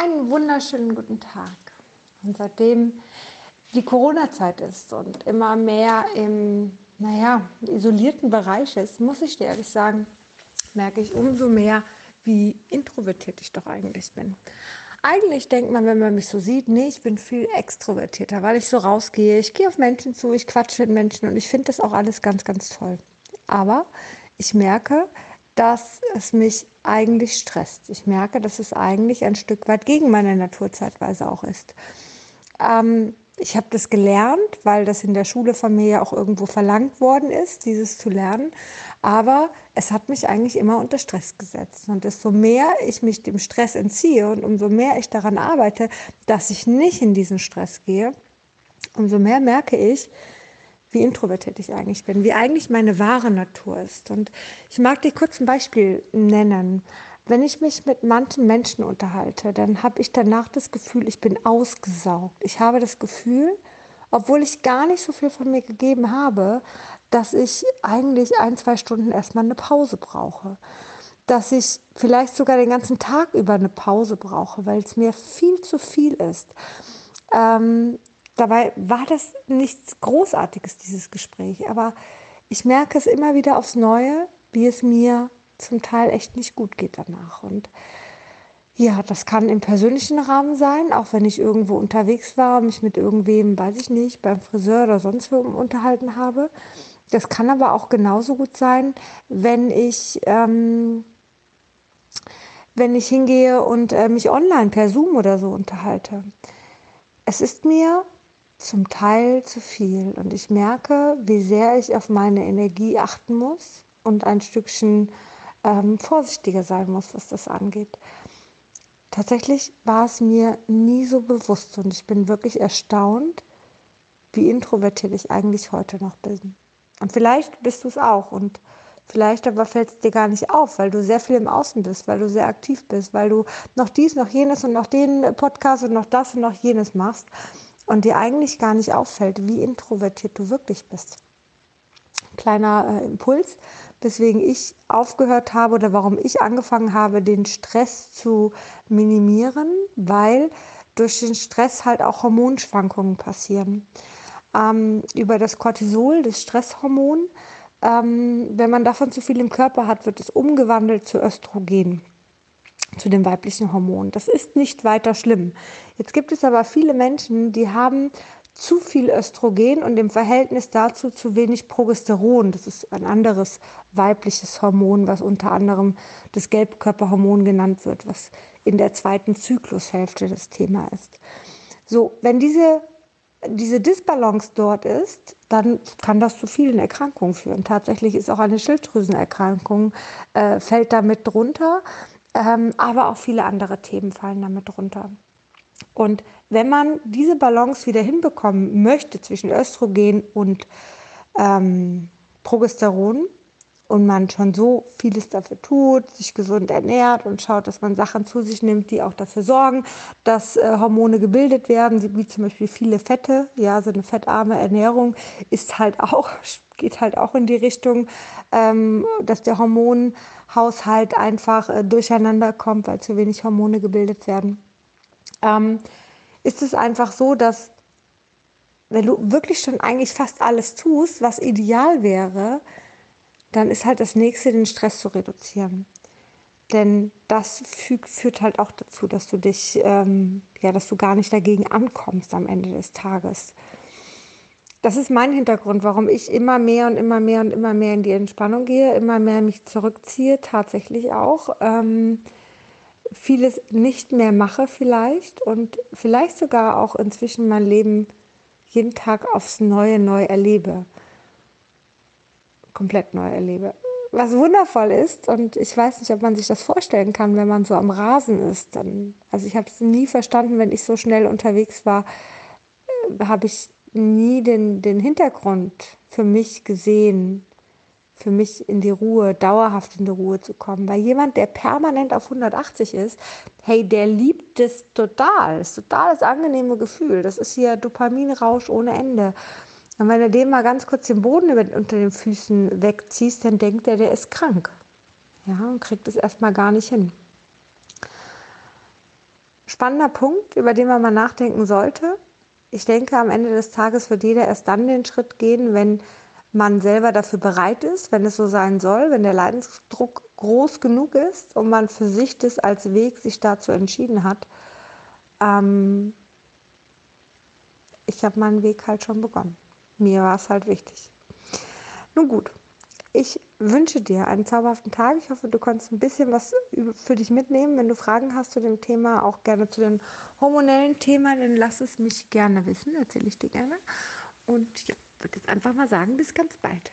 Einen wunderschönen guten Tag. Und seitdem die Corona-Zeit ist und immer mehr im, naja, isolierten Bereich ist, muss ich dir ehrlich sagen, merke ich umso mehr, wie introvertiert ich doch eigentlich bin. Eigentlich denkt man, wenn man mich so sieht, nee, ich bin viel extrovertierter, weil ich so rausgehe. Ich gehe auf Menschen zu, ich quatsche mit Menschen und ich finde das auch alles ganz, ganz toll. Aber ich merke, dass es mich eigentlich stresst. Ich merke, dass es eigentlich ein Stück weit gegen meine Natur zeitweise auch ist. Ähm, ich habe das gelernt, weil das in der Schule von mir ja auch irgendwo verlangt worden ist, dieses zu lernen. Aber es hat mich eigentlich immer unter Stress gesetzt. Und desto mehr ich mich dem Stress entziehe und umso mehr ich daran arbeite, dass ich nicht in diesen Stress gehe, umso mehr merke ich, wie introvertiert ich eigentlich bin, wie eigentlich meine wahre Natur ist. Und ich mag dir kurz ein Beispiel nennen. Wenn ich mich mit manchen Menschen unterhalte, dann habe ich danach das Gefühl, ich bin ausgesaugt. Ich habe das Gefühl, obwohl ich gar nicht so viel von mir gegeben habe, dass ich eigentlich ein, zwei Stunden erstmal eine Pause brauche. Dass ich vielleicht sogar den ganzen Tag über eine Pause brauche, weil es mir viel zu viel ist. Ähm, Dabei war das nichts Großartiges, dieses Gespräch. Aber ich merke es immer wieder aufs Neue, wie es mir zum Teil echt nicht gut geht danach. Und ja, das kann im persönlichen Rahmen sein, auch wenn ich irgendwo unterwegs war, mich mit irgendwem, weiß ich nicht, beim Friseur oder sonst wo unterhalten habe. Das kann aber auch genauso gut sein, wenn ich, ähm, wenn ich hingehe und äh, mich online per Zoom oder so unterhalte. Es ist mir zum Teil zu viel. Und ich merke, wie sehr ich auf meine Energie achten muss und ein Stückchen ähm, vorsichtiger sein muss, was das angeht. Tatsächlich war es mir nie so bewusst und ich bin wirklich erstaunt, wie introvertiert ich eigentlich heute noch bin. Und vielleicht bist du es auch und vielleicht aber fällt es dir gar nicht auf, weil du sehr viel im Außen bist, weil du sehr aktiv bist, weil du noch dies, noch jenes und noch den Podcast und noch das und noch jenes machst und dir eigentlich gar nicht auffällt, wie introvertiert du wirklich bist. Kleiner äh, Impuls, weswegen ich aufgehört habe oder warum ich angefangen habe, den Stress zu minimieren, weil durch den Stress halt auch Hormonschwankungen passieren. Ähm, über das Cortisol, das Stresshormon, ähm, wenn man davon zu viel im Körper hat, wird es umgewandelt zu Östrogen zu dem weiblichen Hormon. Das ist nicht weiter schlimm. Jetzt gibt es aber viele Menschen, die haben zu viel Östrogen und im Verhältnis dazu zu wenig Progesteron. Das ist ein anderes weibliches Hormon, was unter anderem das Gelbkörperhormon genannt wird, was in der zweiten Zyklushälfte das Thema ist. So, wenn diese, diese Disbalance dort ist, dann kann das zu vielen Erkrankungen führen. Tatsächlich ist auch eine Schilddrüsenerkrankung, äh, fällt damit drunter. Ähm, aber auch viele andere Themen fallen damit drunter. Und wenn man diese Balance wieder hinbekommen möchte zwischen Östrogen und ähm, Progesteron und man schon so vieles dafür tut, sich gesund ernährt und schaut, dass man Sachen zu sich nimmt, die auch dafür sorgen, dass äh, Hormone gebildet werden, wie zum Beispiel viele Fette. Ja, so eine fettarme Ernährung ist halt auch, geht halt auch in die Richtung, ähm, dass der Hormonhaushalt einfach äh, durcheinander kommt, weil zu wenig Hormone gebildet werden. Ähm, ist es einfach so, dass wenn du wirklich schon eigentlich fast alles tust, was ideal wäre, dann ist halt das nächste, den Stress zu reduzieren. Denn das fügt, führt halt auch dazu, dass du dich, ähm, ja, dass du gar nicht dagegen ankommst am Ende des Tages. Das ist mein Hintergrund, warum ich immer mehr und immer mehr und immer mehr in die Entspannung gehe, immer mehr mich zurückziehe, tatsächlich auch. Ähm, vieles nicht mehr mache vielleicht und vielleicht sogar auch inzwischen mein Leben jeden Tag aufs Neue neu erlebe komplett neu erlebe. Was wundervoll ist, und ich weiß nicht, ob man sich das vorstellen kann, wenn man so am Rasen ist. Dann, also ich habe es nie verstanden, wenn ich so schnell unterwegs war, äh, habe ich nie den, den Hintergrund für mich gesehen, für mich in die Ruhe, dauerhaft in die Ruhe zu kommen. Weil jemand, der permanent auf 180 ist, hey, der liebt es total. Das ist total das angenehme Gefühl. Das ist hier Dopaminrausch ohne Ende. Und wenn du dem mal ganz kurz den Boden unter den Füßen wegziehst, dann denkt er, der ist krank. Ja, und kriegt es erstmal gar nicht hin. spannender Punkt, über den man mal nachdenken sollte. Ich denke, am Ende des Tages wird jeder erst dann den Schritt gehen, wenn man selber dafür bereit ist, wenn es so sein soll, wenn der Leidensdruck groß genug ist und man für sich das als Weg sich dazu entschieden hat. Ähm ich habe meinen Weg halt schon begonnen. Mir war es halt wichtig. Nun gut, ich wünsche dir einen zauberhaften Tag. Ich hoffe, du konntest ein bisschen was für dich mitnehmen. Wenn du Fragen hast zu dem Thema, auch gerne zu dem hormonellen Thema, dann lass es mich gerne wissen. Erzähle ich dir gerne. Und ja, würde jetzt einfach mal sagen, bis ganz bald.